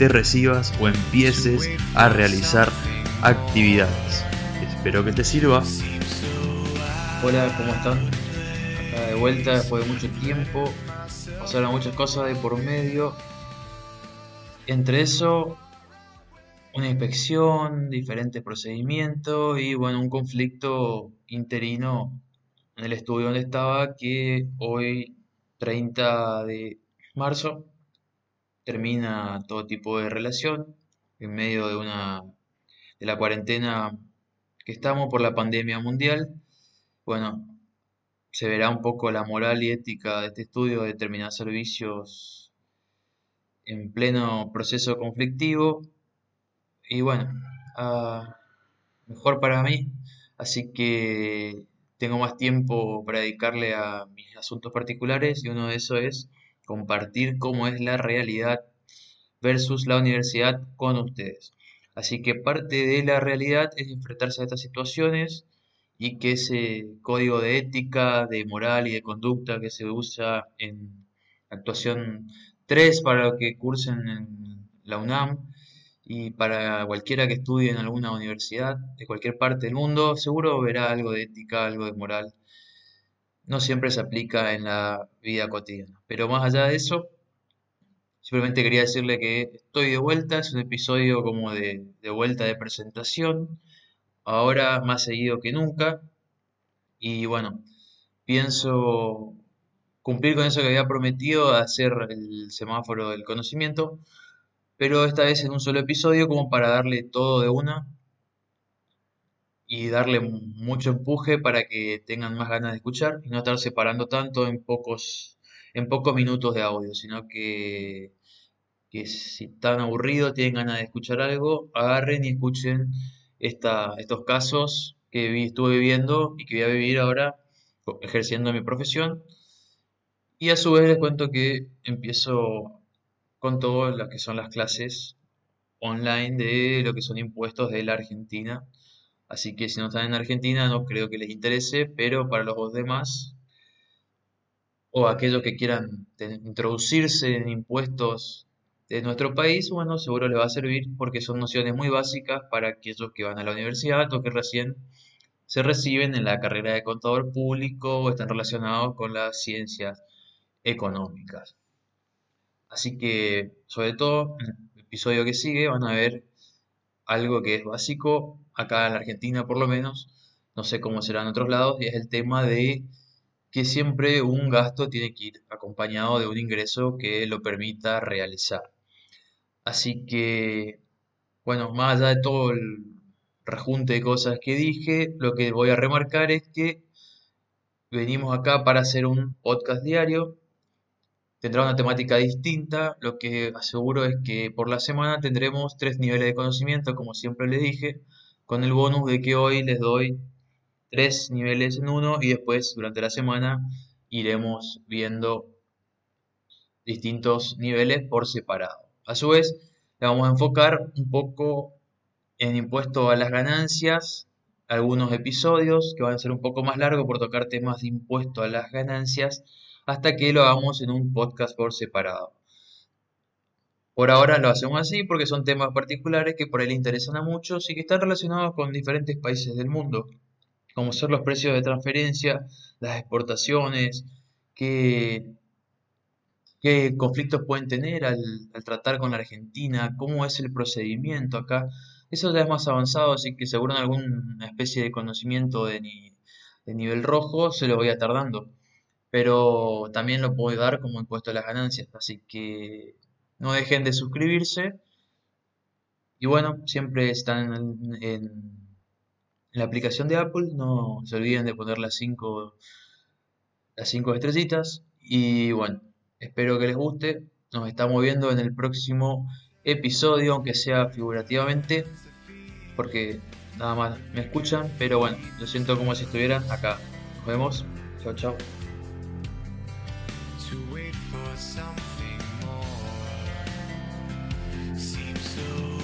te recibas o empieces a realizar actividades. Espero que te sirva. Hola, ¿cómo están? De vuelta después de mucho tiempo. Pasaron muchas cosas de por medio. Entre eso, una inspección, diferentes procedimientos y bueno, un conflicto interino en el estudio donde estaba que hoy 30 de marzo termina todo tipo de relación en medio de una de la cuarentena que estamos por la pandemia mundial. Bueno, se verá un poco la moral y ética de este estudio de determinar servicios en pleno proceso conflictivo. Y bueno, ah, mejor para mí. Así que tengo más tiempo para dedicarle a mis asuntos particulares y uno de esos es compartir cómo es la realidad versus la universidad con ustedes. Así que parte de la realidad es enfrentarse a estas situaciones y que ese código de ética, de moral y de conducta que se usa en actuación 3 para los que cursen en la UNAM y para cualquiera que estudie en alguna universidad de cualquier parte del mundo, seguro verá algo de ética, algo de moral no siempre se aplica en la vida cotidiana. Pero más allá de eso, simplemente quería decirle que estoy de vuelta, es un episodio como de, vuelta de presentación, ahora más seguido que nunca. Y bueno, pienso cumplir con eso que había prometido, hacer el semáforo del conocimiento, pero esta vez en un solo episodio como para darle todo de una y darle mucho empuje para que tengan más ganas de escuchar y no estar separando tanto en pocos, en pocos minutos de audio, sino que, que si están aburridos, tienen ganas de escuchar algo, agarren y escuchen esta, estos casos que estuve viviendo y que voy a vivir ahora ejerciendo mi profesión. Y a su vez les cuento que empiezo con todo lo que son las clases online de lo que son impuestos de la Argentina Así que si no están en Argentina no creo que les interese, pero para los demás o aquellos que quieran introducirse en impuestos de nuestro país, bueno, seguro les va a servir porque son nociones muy básicas para aquellos que van a la universidad o que recién se reciben en la carrera de contador público o están relacionados con las ciencias económicas. Así que, sobre todo, en el episodio que sigue van a ver algo que es básico acá en la Argentina por lo menos, no sé cómo será en otros lados, y es el tema de que siempre un gasto tiene que ir acompañado de un ingreso que lo permita realizar. Así que, bueno, más allá de todo el rejunte de cosas que dije, lo que voy a remarcar es que venimos acá para hacer un podcast diario. Tendrá una temática distinta. Lo que aseguro es que por la semana tendremos tres niveles de conocimiento, como siempre les dije con el bonus de que hoy les doy tres niveles en uno y después durante la semana iremos viendo distintos niveles por separado. A su vez, le vamos a enfocar un poco en impuesto a las ganancias, algunos episodios que van a ser un poco más largos por tocar temas de impuesto a las ganancias, hasta que lo hagamos en un podcast por separado. Por ahora lo hacemos así porque son temas particulares que por ahí le interesan a muchos y que están relacionados con diferentes países del mundo, como son los precios de transferencia, las exportaciones, qué, qué conflictos pueden tener al, tratar con la Argentina, cómo es el procedimiento acá. Eso ya es más avanzado, así que seguro en alguna especie de conocimiento de, de nivel rojo se lo voy a estar dando. Pero también lo puedo dar como impuesto a las ganancias, así que no dejen de suscribirse. Y bueno, siempre están en, la aplicación de Apple. No se olviden de poner las 5 las cinco estrellitas. Y bueno, espero que les guste. Nos estamos viendo en el próximo episodio, aunque sea figurativamente, porque nada más me escuchan, pero bueno, lo siento como si estuvieran acá. Nos vemos. Chao, chao. to wait for something more. Seems so.